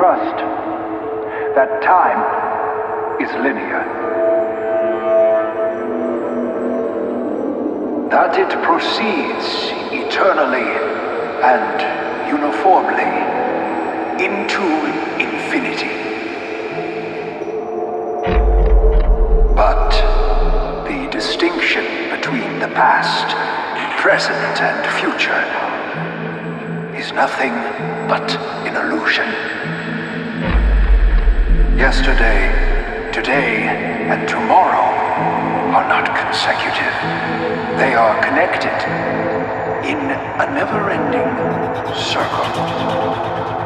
trust that time is linear. That it proceeds eternally and uniformly into infinity. But the distinction between the past, present, and future is nothing but an illusion. Yesterday, today, and tomorrow are not consecutive. They are connected in a never ending circle.